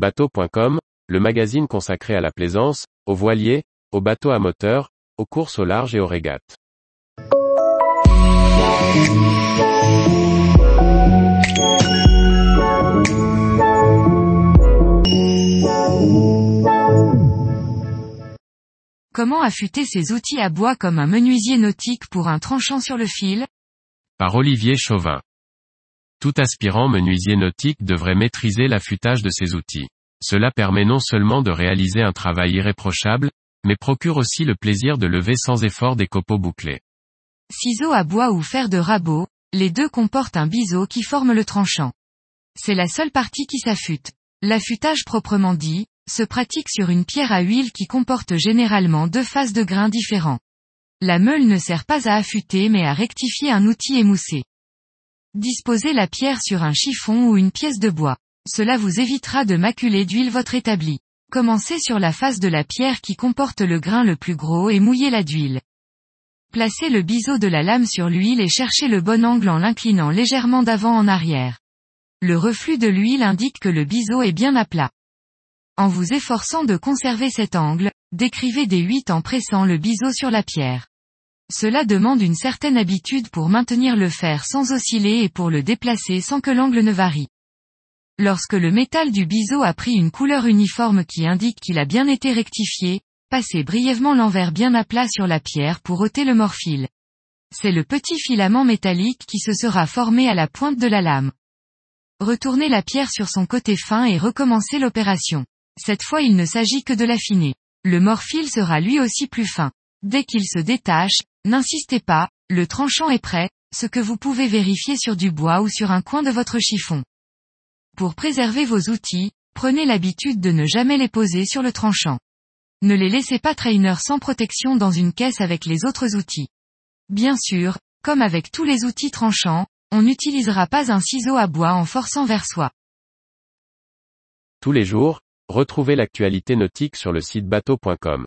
Bateau.com, le magazine consacré à la plaisance, aux voiliers, aux bateaux à moteur, aux courses au large et aux régates. Comment affûter ses outils à bois comme un menuisier nautique pour un tranchant sur le fil? Par Olivier Chauvin. Tout aspirant menuisier nautique devrait maîtriser l'affûtage de ses outils. Cela permet non seulement de réaliser un travail irréprochable, mais procure aussi le plaisir de lever sans effort des copeaux bouclés. Ciseaux à bois ou fer de rabot, les deux comportent un biseau qui forme le tranchant. C'est la seule partie qui s'affûte. L'affûtage proprement dit, se pratique sur une pierre à huile qui comporte généralement deux faces de grains différents. La meule ne sert pas à affûter mais à rectifier un outil émoussé. Disposez la pierre sur un chiffon ou une pièce de bois. Cela vous évitera de maculer d'huile votre établi. Commencez sur la face de la pierre qui comporte le grain le plus gros et mouillez-la d'huile. Placez le biseau de la lame sur l'huile et cherchez le bon angle en l'inclinant légèrement d'avant en arrière. Le reflux de l'huile indique que le biseau est bien à plat. En vous efforçant de conserver cet angle, décrivez des 8 en pressant le biseau sur la pierre. Cela demande une certaine habitude pour maintenir le fer sans osciller et pour le déplacer sans que l'angle ne varie. Lorsque le métal du biseau a pris une couleur uniforme qui indique qu'il a bien été rectifié, passez brièvement l'envers bien à plat sur la pierre pour ôter le morphile. C'est le petit filament métallique qui se sera formé à la pointe de la lame. Retournez la pierre sur son côté fin et recommencez l'opération. Cette fois il ne s'agit que de l'affiner. Le morphile sera lui aussi plus fin. Dès qu'il se détache, N'insistez pas, le tranchant est prêt, ce que vous pouvez vérifier sur du bois ou sur un coin de votre chiffon. Pour préserver vos outils, prenez l'habitude de ne jamais les poser sur le tranchant. Ne les laissez pas trainer sans protection dans une caisse avec les autres outils. Bien sûr, comme avec tous les outils tranchants, on n'utilisera pas un ciseau à bois en forçant vers soi. Tous les jours, retrouvez l'actualité nautique sur le site bateau.com